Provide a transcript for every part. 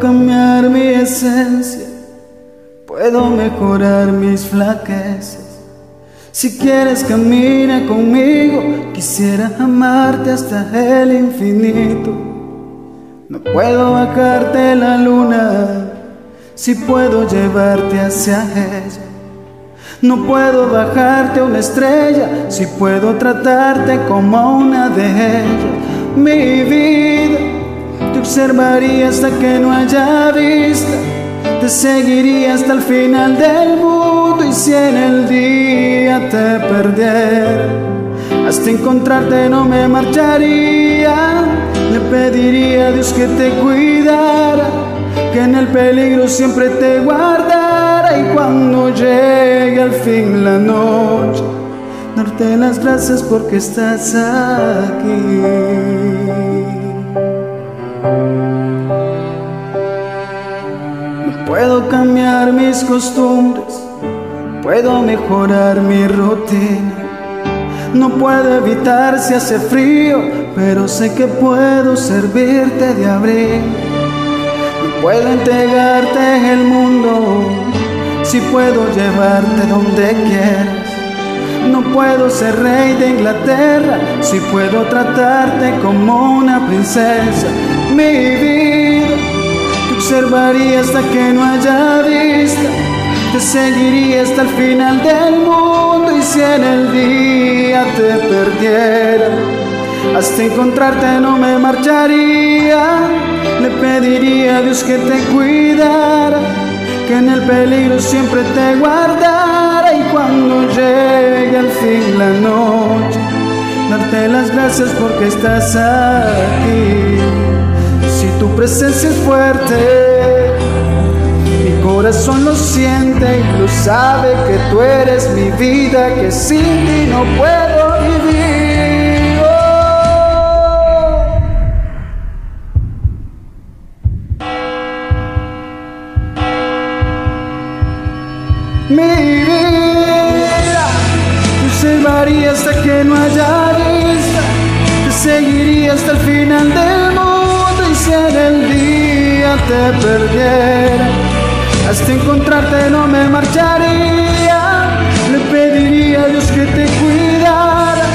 Cambiar mi esencia, puedo mejorar mis flaquezas. Si quieres camina conmigo, quisiera amarte hasta el infinito. No puedo bajarte la luna, si puedo llevarte hacia ella. No puedo bajarte una estrella, si puedo tratarte como una de ellas. Mi vida, te observaría hasta que no haya vista, te seguiría hasta el final del mundo y si en el día te perdiera, hasta encontrarte no me marcharía. Le pediría a Dios que te cuidara, que en el peligro siempre te guardara y cuando llegue al fin la noche, darte las gracias porque estás aquí. Puedo cambiar mis costumbres, puedo mejorar mi rutina. No puedo evitar si hace frío, pero sé que puedo servirte de abrigo. No puedo entregarte el mundo, si puedo llevarte donde quieras. No puedo ser rey de Inglaterra, si puedo tratarte como una princesa. Mi vida, observaría hasta que no haya vista, te seguiría hasta el final del mundo y si en el día te perdiera, hasta encontrarte no me marcharía. Le pediría a Dios que te cuidara, que en el peligro siempre te guardara y cuando llegue al fin la noche, darte las gracias porque estás aquí. Si tu presencia es fuerte, mi corazón lo siente y lo sabe que tú eres mi vida, que sin ti no puedo vivir. Oh. Mi vida, te observaría hasta que no haya vista, te seguiría hasta el final del te perdiera, hasta encontrarte no me marcharía. Le pediría a Dios que te cuidara,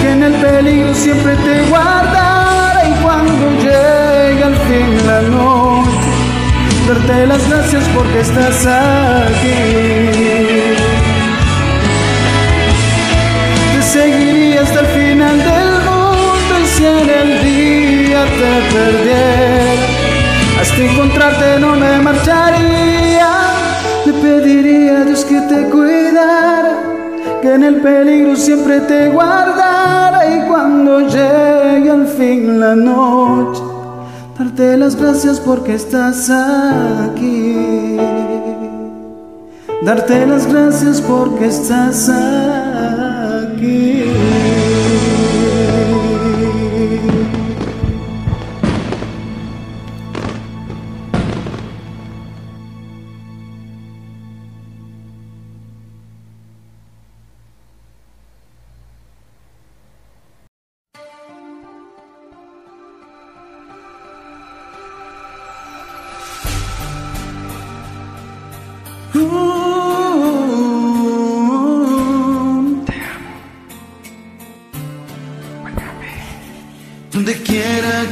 que en el peligro siempre te guardara y cuando llegue al fin la noche darte las gracias porque estás aquí. Te seguiría hasta el final del mundo y si en el día te perdiera, hasta encontrarte no me marcharía. Le pediría a Dios que te cuidara, que en el peligro siempre te guardara y cuando llegue al fin la noche darte las gracias porque estás aquí. Darte las gracias porque estás aquí.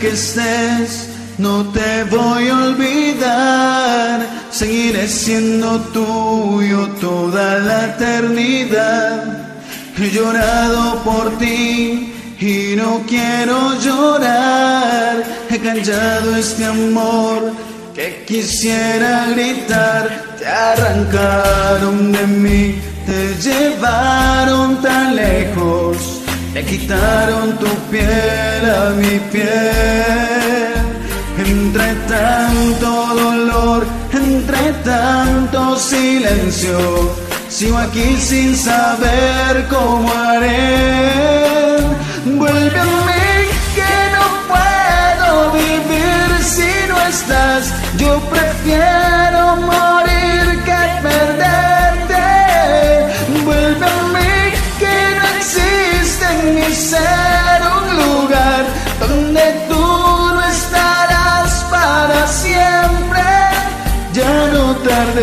Que estés, no te voy a olvidar. Seguiré siendo tuyo toda la eternidad. He llorado por ti y no quiero llorar. He callado este amor que quisiera gritar. Te arrancaron de mí, te llevaron tan lejos. Le quitaron tu piel a mi piel. Entre tanto dolor, entre tanto silencio, sigo aquí sin saber cómo haré. Vuelve a mí que no puedo vivir si no estás. Yo prefiero morir que perderte.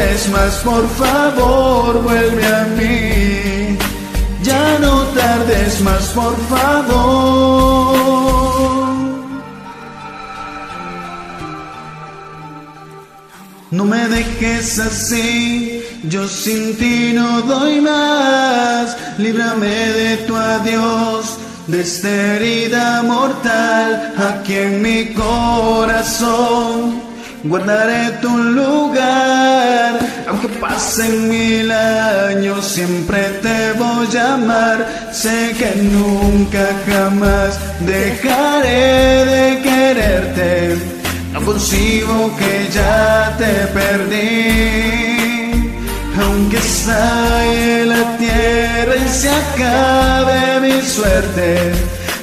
Tardes más, por favor, vuelve a mí. Ya no tardes más, por favor. No me dejes así, yo sin ti no doy más. Líbrame de tu adiós, de esta herida mortal, aquí en mi corazón. Guardaré tu lugar, aunque pasen mil años, siempre te voy a amar. Sé que nunca jamás dejaré de quererte no consigo que ya te perdí. Aunque en la tierra y se acabe mi suerte,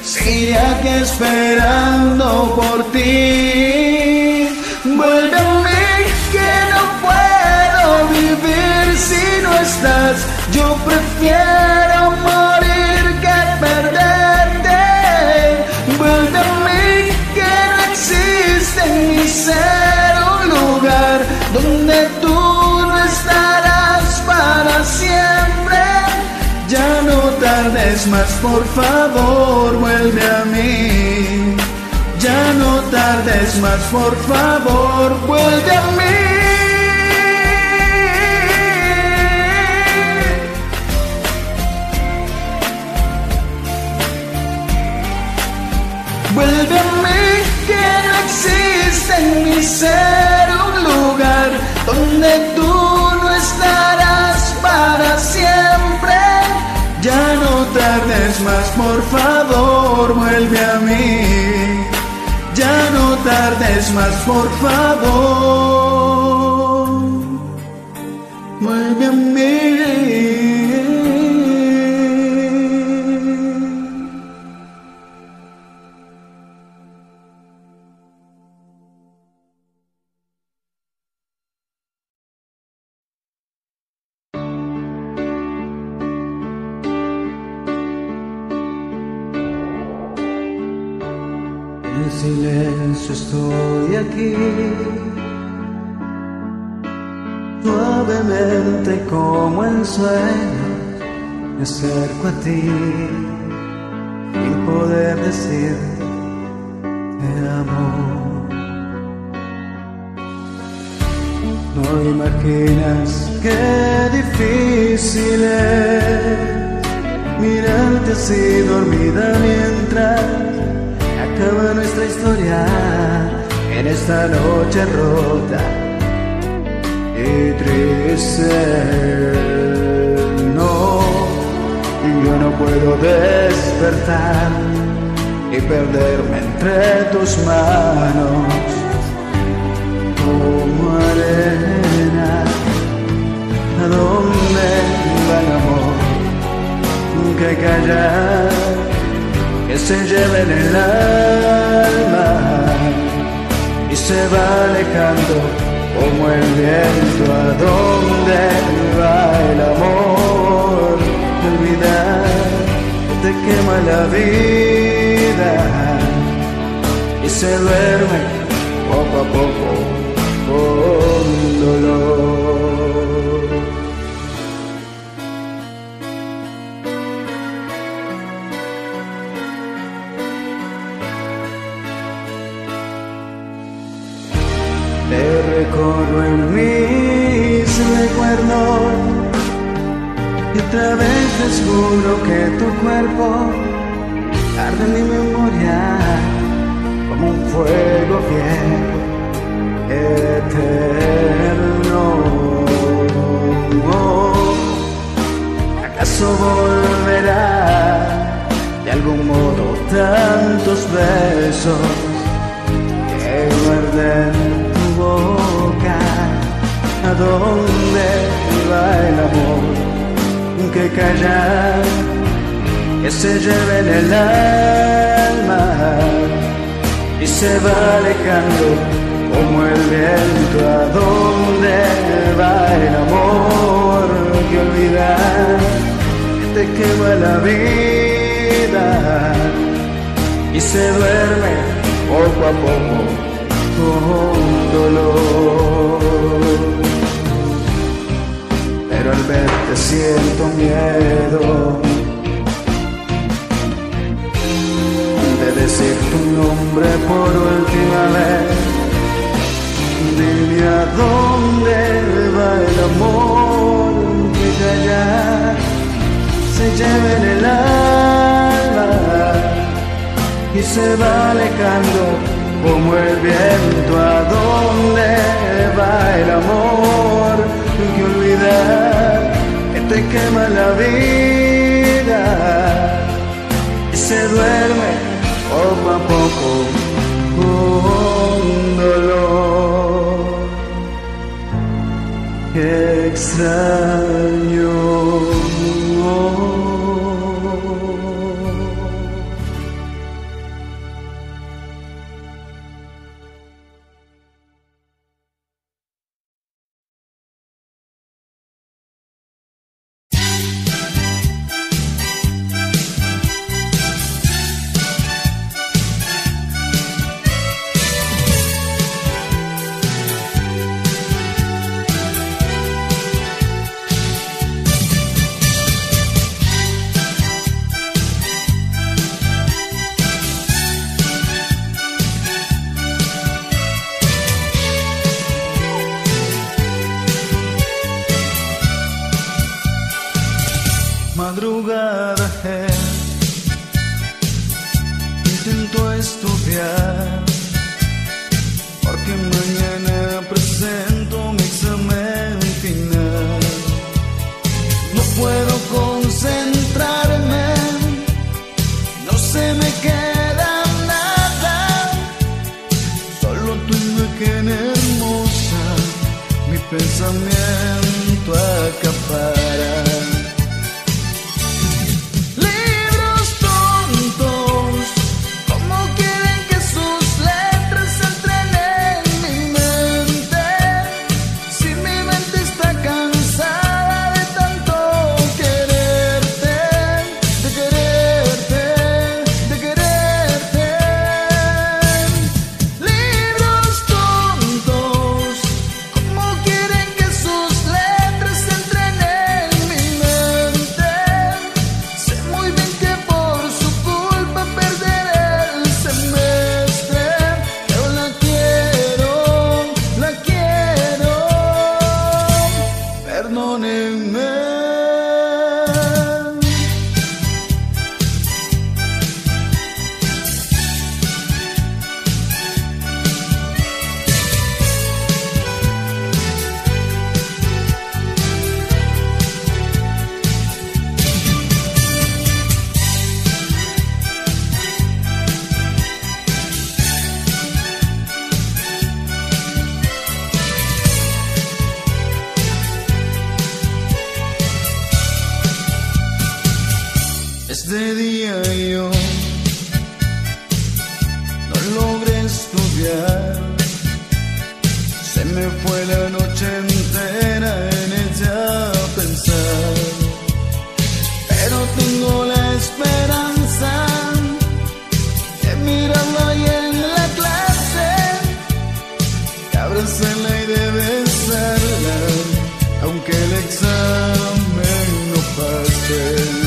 seguiré aquí esperando por ti. Si no estás. Yo prefiero morir que perderte. Vuelve a mí que no existe en mi ser un lugar donde tú no estarás para siempre. Ya no tardes más, por favor, vuelve a mí. Ya no tardes más, por favor, vuelve a mí. Vuelve a mí que no existe en mi ser un lugar donde tú no estarás para siempre. Ya no tardes más, por favor, vuelve a mí. Ya no tardes más, por favor. Vuelve a mí. Me acerco a ti, sin poder decir te amo. No imaginas qué difícil es mirarte así dormida mientras acaba nuestra historia en esta noche rota y triste. Puedo despertar y perderme entre tus manos como arena. ¿A dónde va el amor que callar? que se lleva en el alma y se va alejando como el viento a donde va el amor la vida y se duerme poco a poco con dolor. Te recorro en mis recuerdos y otra vez descubro que tu cuerpo en mi memoria como un fuego fiel, eterno. ¿Acaso volverá de algún modo tantos besos que muerden tu boca? ¿A dónde va el amor que calla, que se lleva en el alma y se va alejando como el viento? ¿A dónde va el amor que olvidar? Te quema la vida y se duerme poco a poco con dolor. pero al verte siento miedo de decir tu nombre por última vez. Dime a dónde va el amor que ya se lleva en el alma y se va alejando como el viento. ¿A dónde va el amor que olvidar que te quema la vida y se duerme poco a poco con dolor extraño. yeah. Exame no past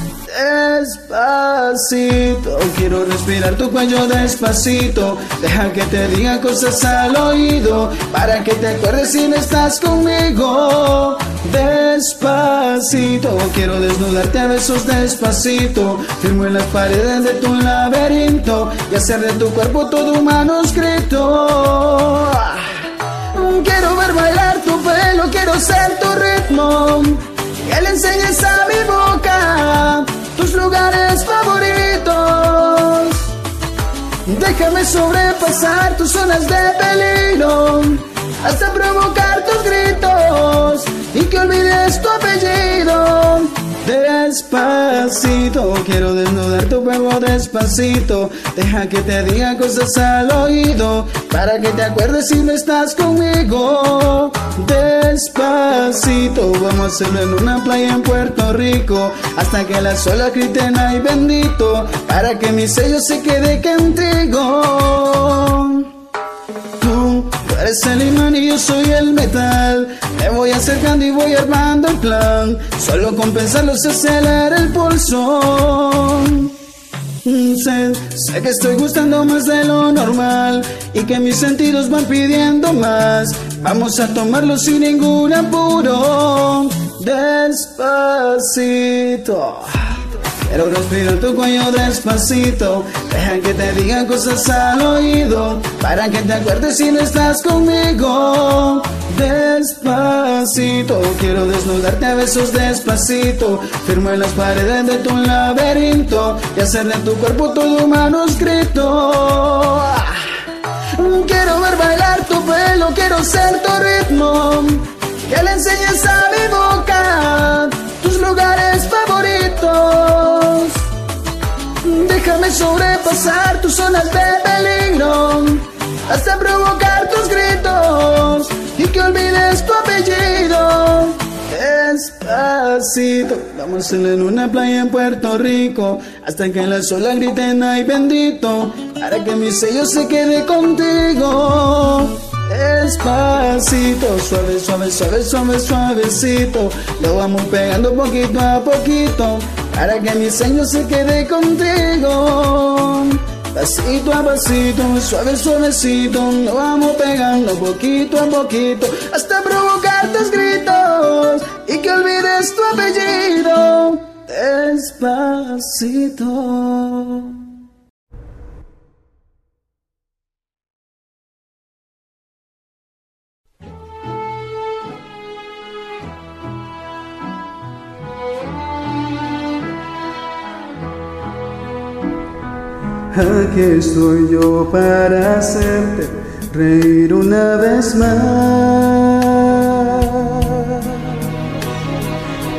Despacito, quiero respirar tu cuello despacito. Deja que te diga cosas al oído para que te acuerdes si no estás conmigo. Despacito, quiero desnudarte a besos despacito. Firmo en las paredes de tu laberinto y hacer de tu cuerpo todo un manuscrito. Quiero ver bailar tu pelo, quiero ser tu ritmo. Que le enseñes a mi boca lugares favoritos. Déjame sobrepasar tus zonas de peligro. hasta provocar tus gritos y que olvides tu apellido. Despacito, quiero desnudar tu cuerpo despacito. Deja que te diga cosas al oído para que te acuerdes si no estás conmigo. Despacito, vamos a hacerlo en una playa en Puerto Rico hasta que la sola griten ay bendito para que mi sello se quede contigo. Eres el imán y yo soy el metal. Me voy acercando y voy armando el plan. Solo con pensarlo se acelera el pulso. Mm, Sé, sé que estoy gustando más de lo normal y que mis sentidos van pidiendo más. Vamos a tomarlo sin ningún apuro. Despacito. Quiero respirar tu cuello despacito. Deja que te diga cosas al oído. Para que te acuerdes si no estás conmigo. Despacito. Quiero desnudarte a besos despacito. Firmo en las paredes de tu laberinto. Y hacer de tu cuerpo todo un manuscrito. Quiero ver bailar tu pelo. Quiero ser tu ritmo. Que le enseñes a mi boca tus lugares favoritos. Déjame sobrepasar tus zonas de peligro hasta provocar tus gritos y que olvides tu apellido. Despacito, vamos en una playa en Puerto Rico hasta que la sola griten ay bendito para que mi sello se quede contigo. Despacito, suave, suave, suave, suave, suavecito. Lo vamos pegando poquito a poquito para que mi sello se quede contigo. Pasito a pasito, suave, suavecito. Lo vamos pegando poquito a poquito hasta provocar tus gritos y que olvides tu apellido. Despacito. Aquí estoy yo para hacerte reír una vez más.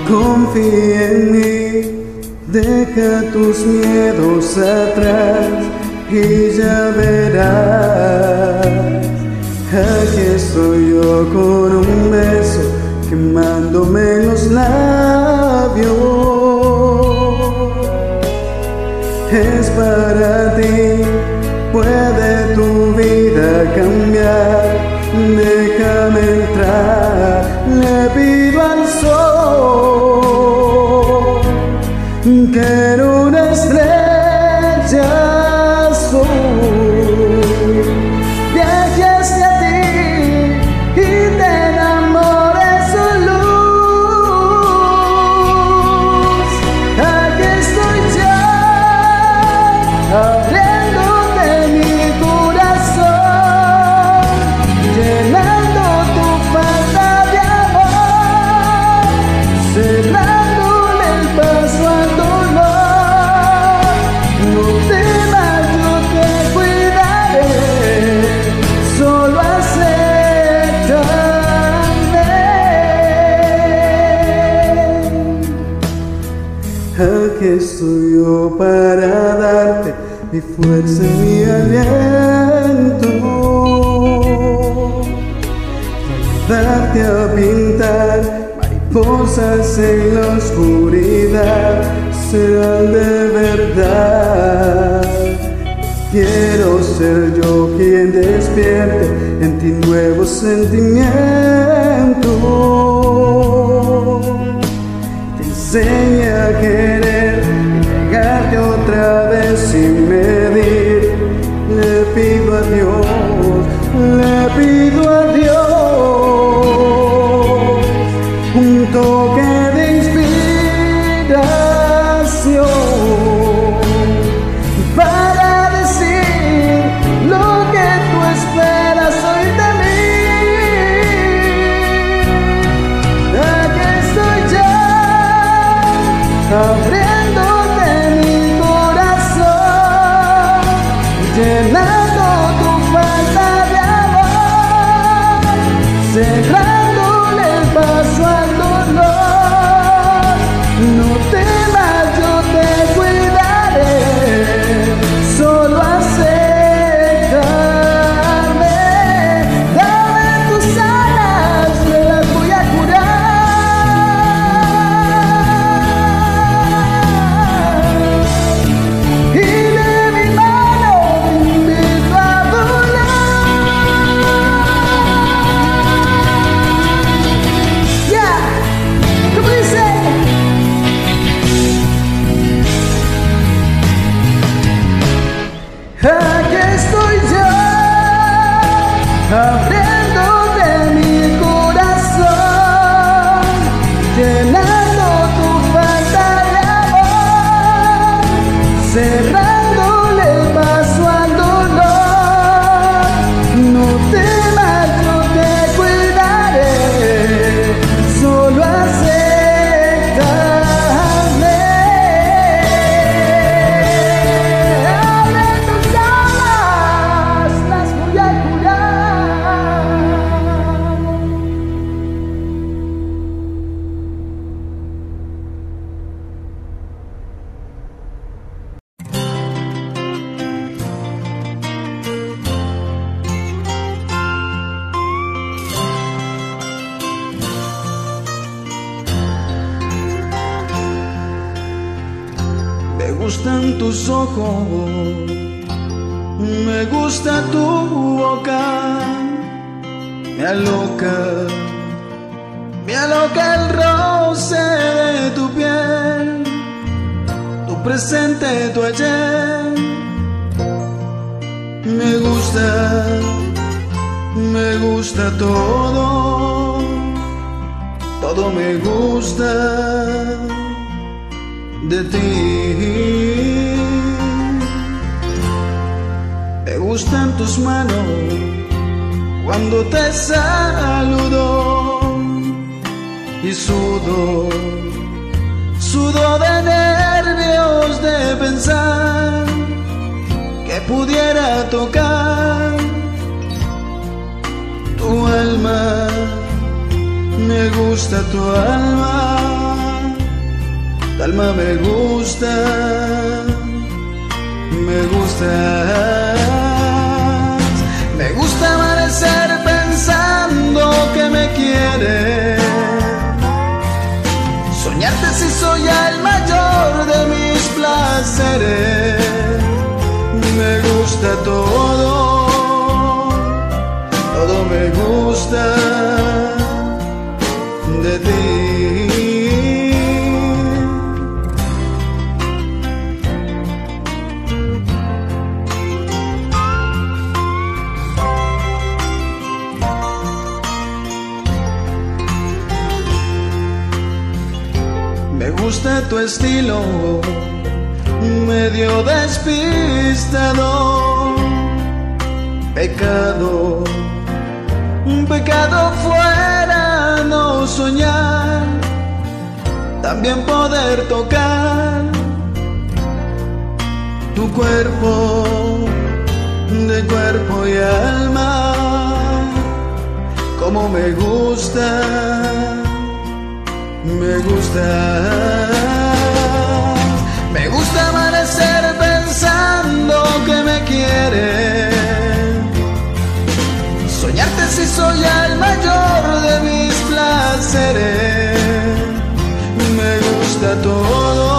Confía en mí, deja tus miedos atrás y ya verás. Aquí estoy yo con un beso quemándome los labios es para ti, puede tu vida cambiar, déjame entrar, le pido al sol, quiero una estrella estoy yo para darte mi fuerza y mi aliento. Darte a pintar mariposas en la oscuridad serán de verdad. Quiero ser yo quien despierte en ti nuevos sentimientos te enseña a pido Dios, le pido a have me gustas. Me gusta amanecer pensando que me quieres. Soñarte si soy el mayor de mis placeres. Me gusta todo. tu estilo medio despistado. Pecado, pecado fuera no soñar, también poder tocar tu cuerpo de cuerpo y alma, como me gusta, me gusta. Soñarte si soy el mayor de mis placeres. Me gusta todo.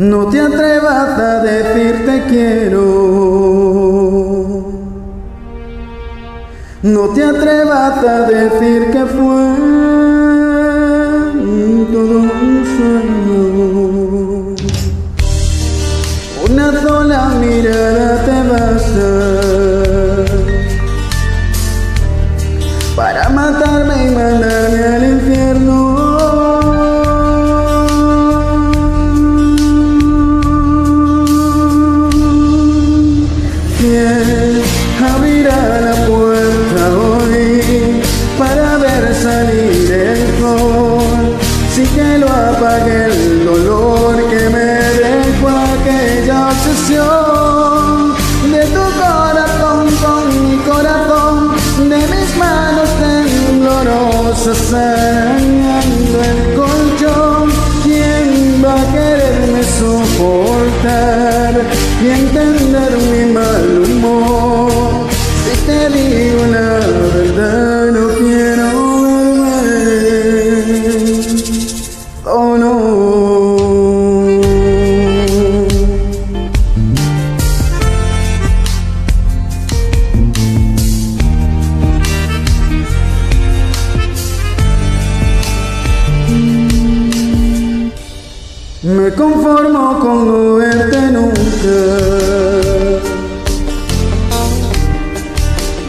No te atrevas a decirte quiero. No te atrevas a decir que fue. me conformo con no verte nunca.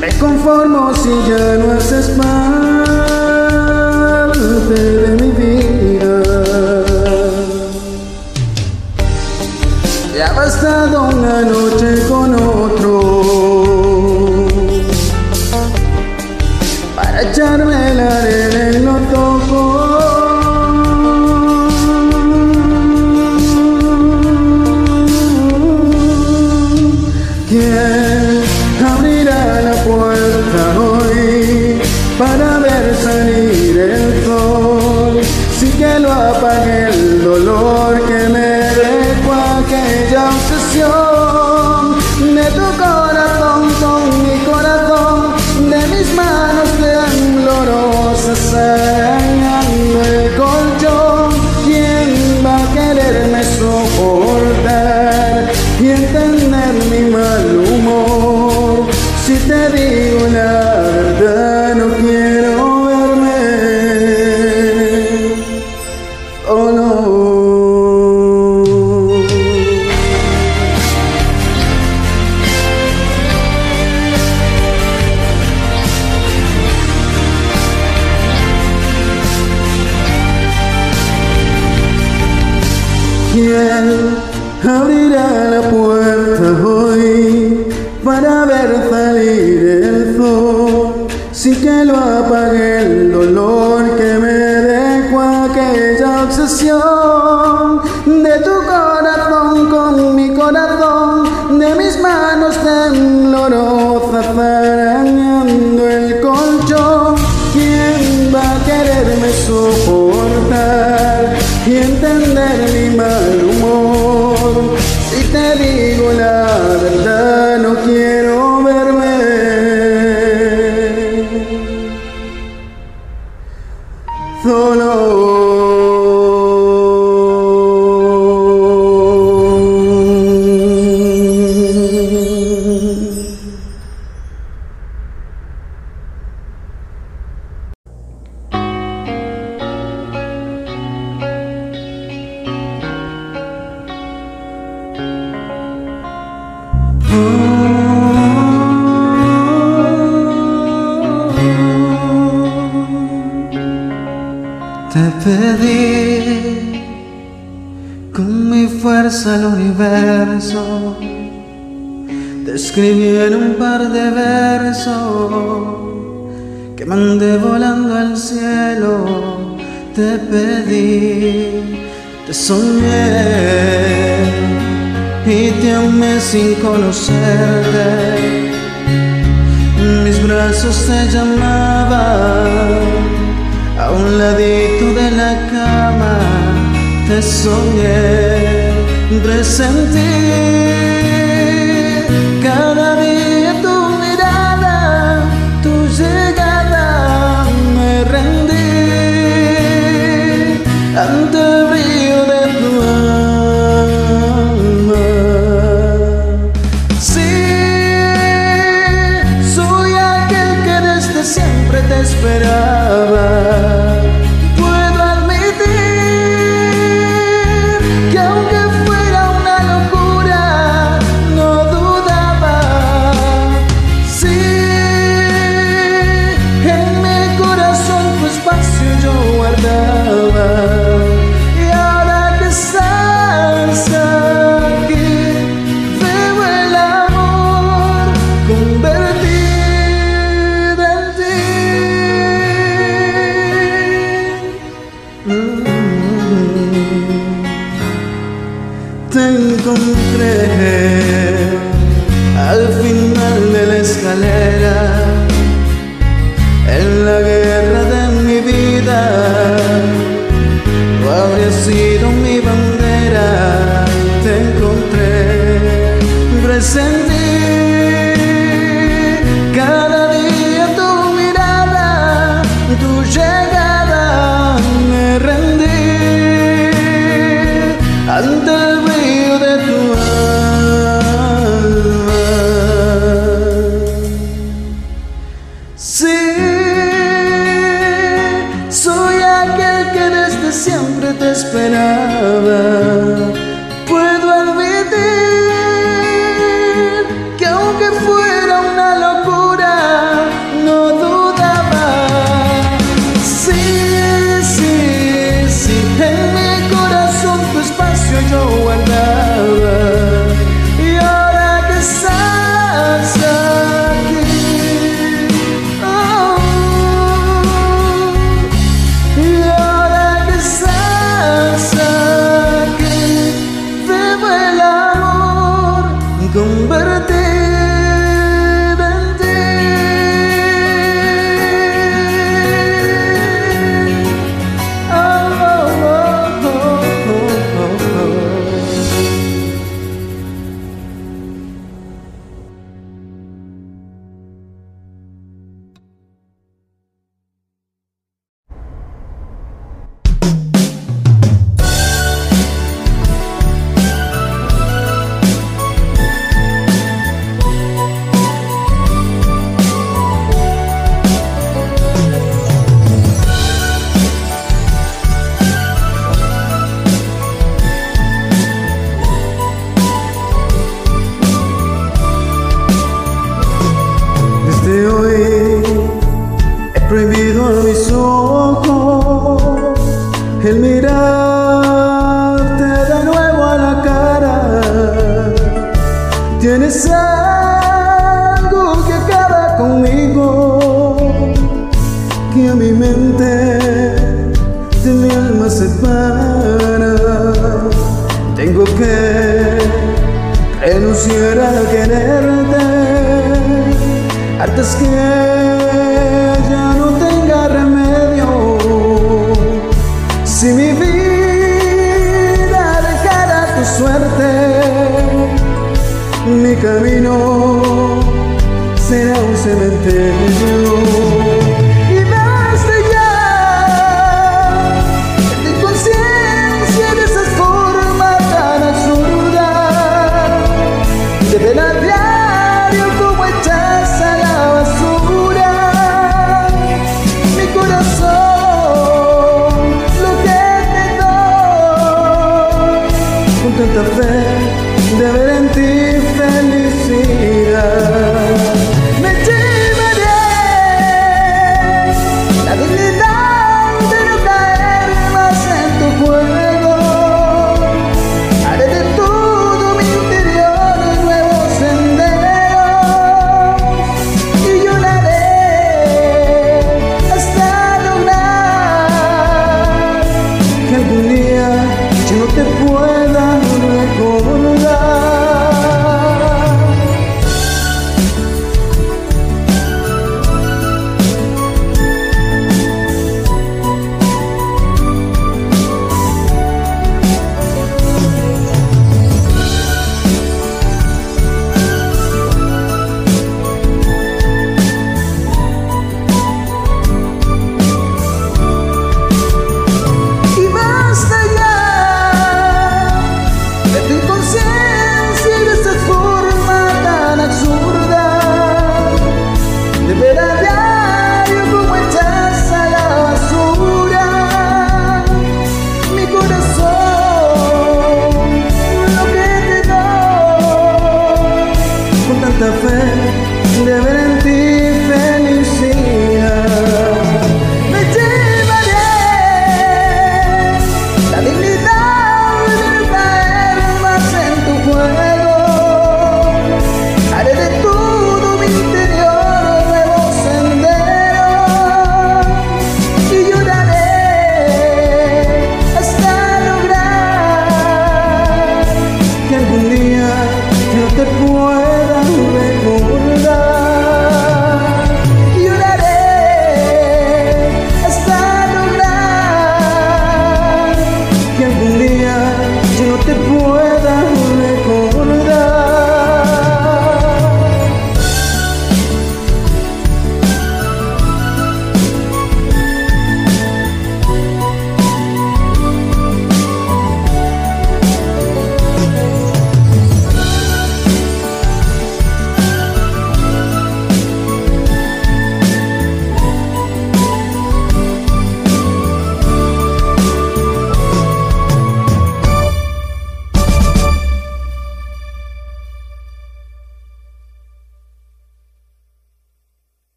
Me conformo si ya no haces más.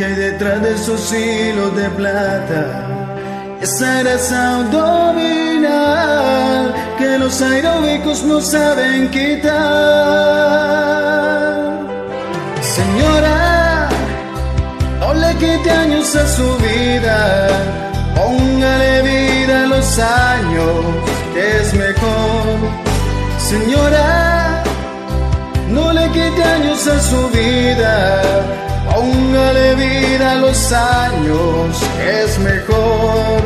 que hay detrás de esos hilos de plata esa grasa abdominal que los aeróbicos no saben quitar. Señora, no le quite años a su vida, póngale vida a los años, que es mejor. Señora, no le quite años a su vida, póngale vida a los años, es mejor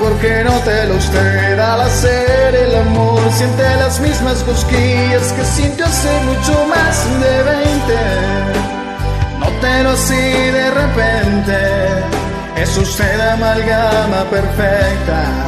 porque no te lo usted al hacer el amor. Siente las mismas cosquillas que sintió hace mucho más de 20 Nótelo así de repente es usted amalgama perfecta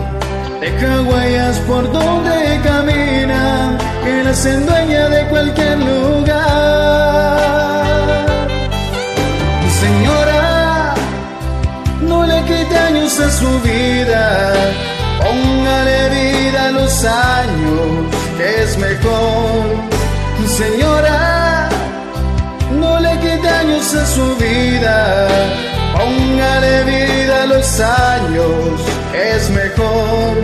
Deja huellas por donde camina, que la hacen dueña de cualquier lugar. Señora, no le quite años a su vida, póngale vida a los años, es mejor. Señora, no le quite años a su vida, póngale vida a los años es mejor,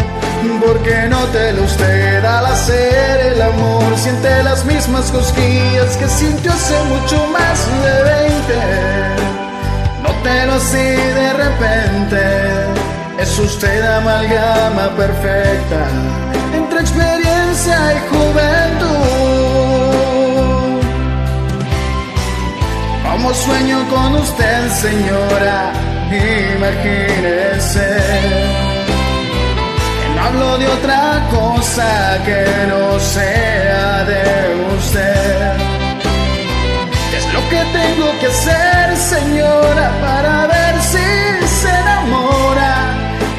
porque no te lo usted al hacer el amor, siente las mismas cosquillas que sintió hace mucho más de 20. lo así de repente, es usted amalgama perfecta entre experiencia y juventud. Como sueño con usted, señora imagínese no hablo de otra cosa que no sea de usted. ¿Qué es lo que tengo que hacer, señora, para ver si se enamora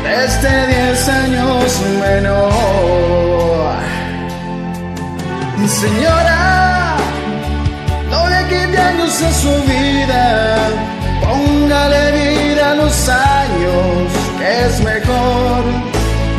de este 10 años menor? Señora, no le quite años a su vida, póngale vida los años, que es mejor.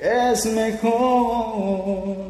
es mejor.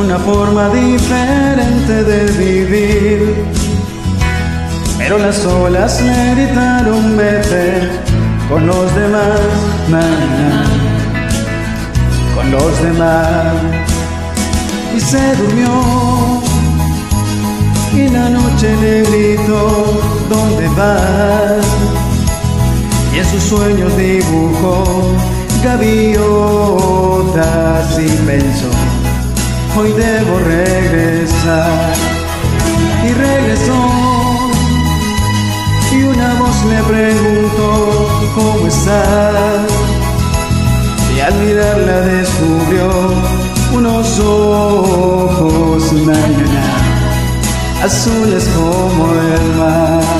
una forma diferente de vivir. Pero las olas me gritaron vete con los demás, con los demás. Y se durmió y la noche le gritó, ¿dónde vas? Y en sus sueños dibujó gaviotas y pensó, hoy debo regresar. Y regresó y una voz le preguntó, ¿cómo está? Y al mirarla descubrió unos ojos, mañana, azules como el mar.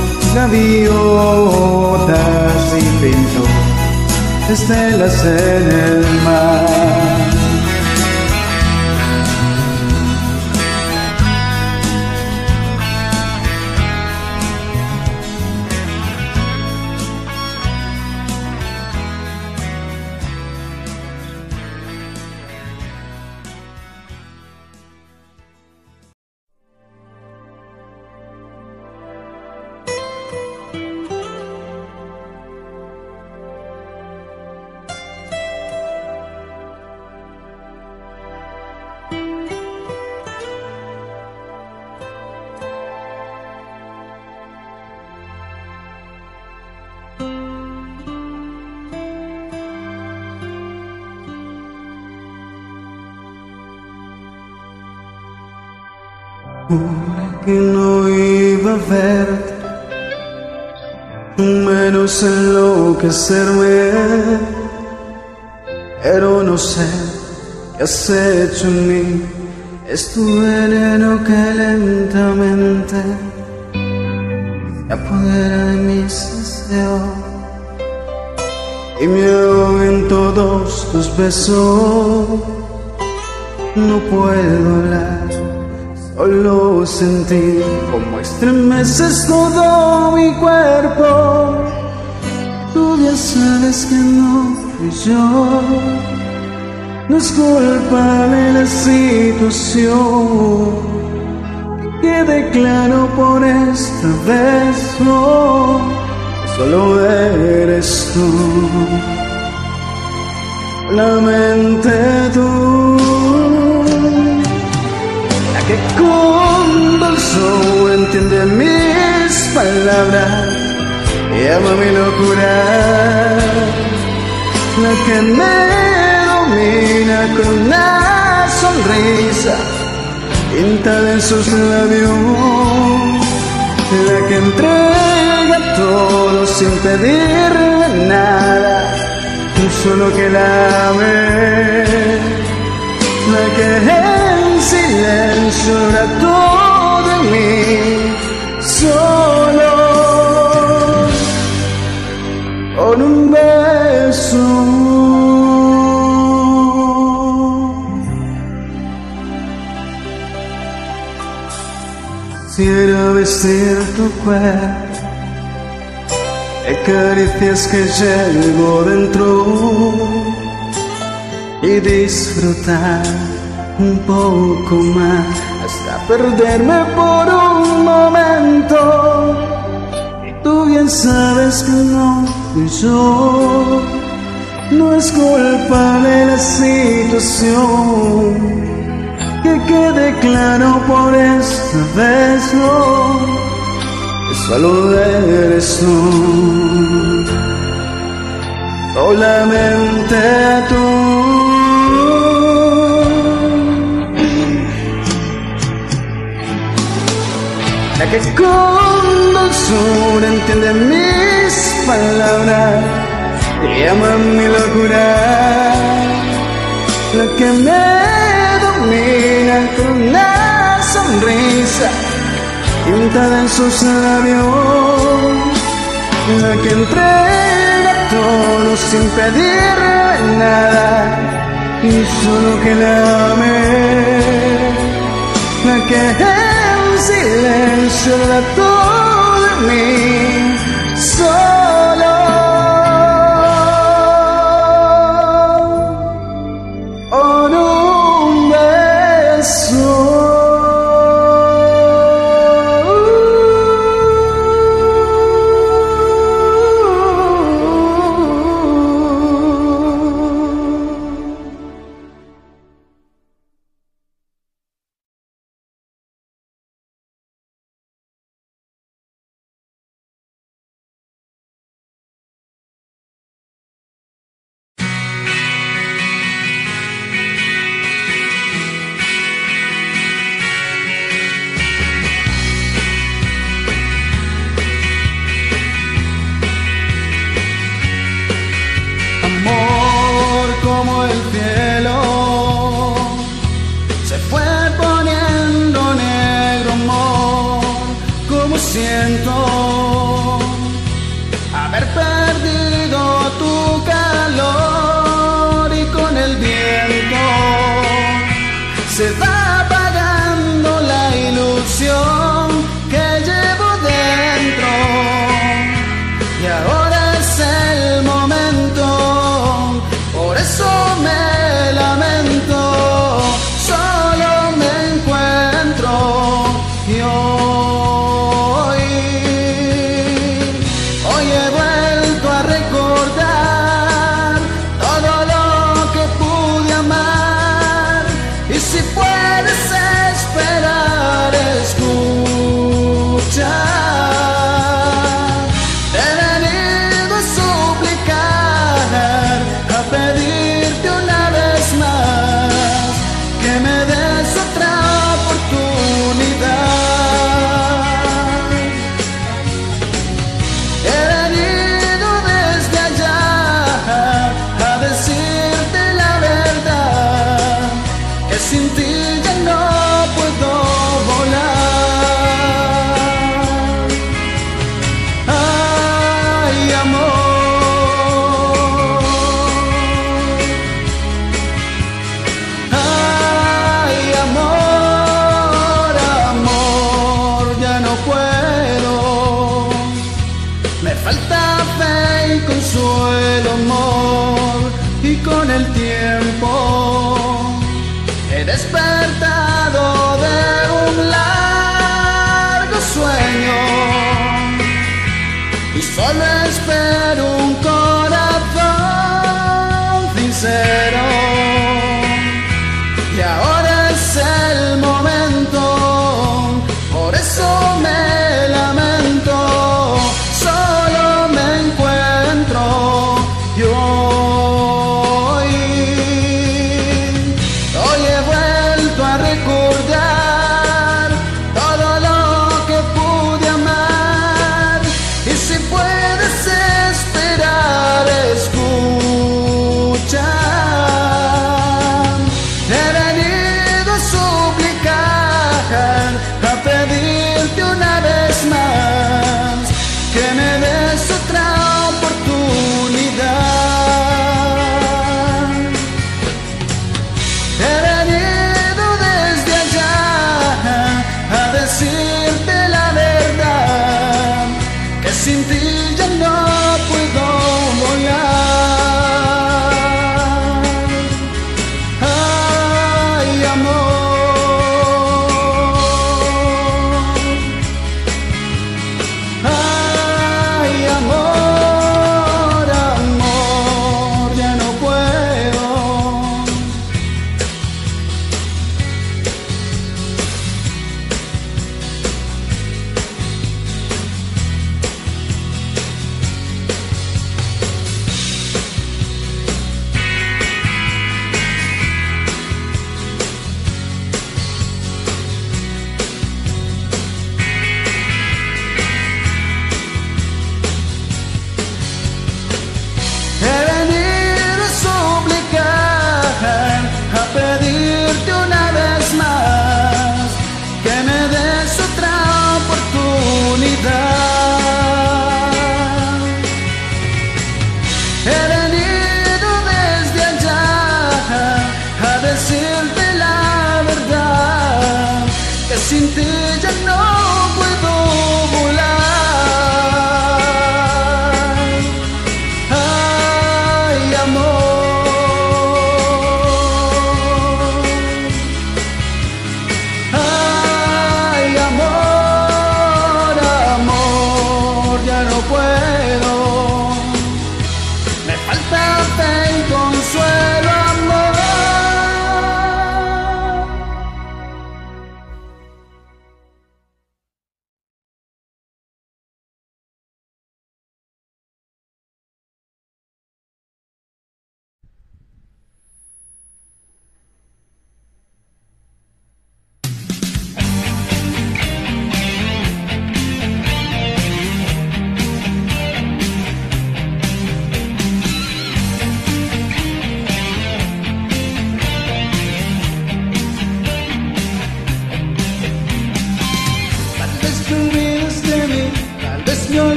gaviotas y pintó estelas en el mar. Verte, menos enloquecerme, pero no sé qué has hecho en mí, es tu veneno que lentamente apodera de mis deseos y me en todos tus besos, no puedo hablar Solo sentir como estremeces todo mi cuerpo. Tú ya sabes que no fui yo. No es culpa de la situación. Que quede claro por esta vez. Solo eres tú. La mente tú que conversó entiende mis palabras y ama mi locura, la que me domina con una sonrisa pintada en sus labios, la que entrega todo sin pedirle nada, solo que la ame silencio era todo de mí, solo con un beso. Quiero vestir tu cuerpo caricias que llevo dentro y disfrutar un poco más hasta perderme por un momento. Y tú bien sabes que no fui yo, no es culpa de la situación. Que quede claro por esta vez no, que solo eres tú solamente tú. Que con dulzura entiende mis palabras y ama mi locura, la que me domina con una sonrisa pintada en sus labios, la que entrega todo sin pedirle nada y solo que la ame, la que silencio de todo mí, solo. Si puedes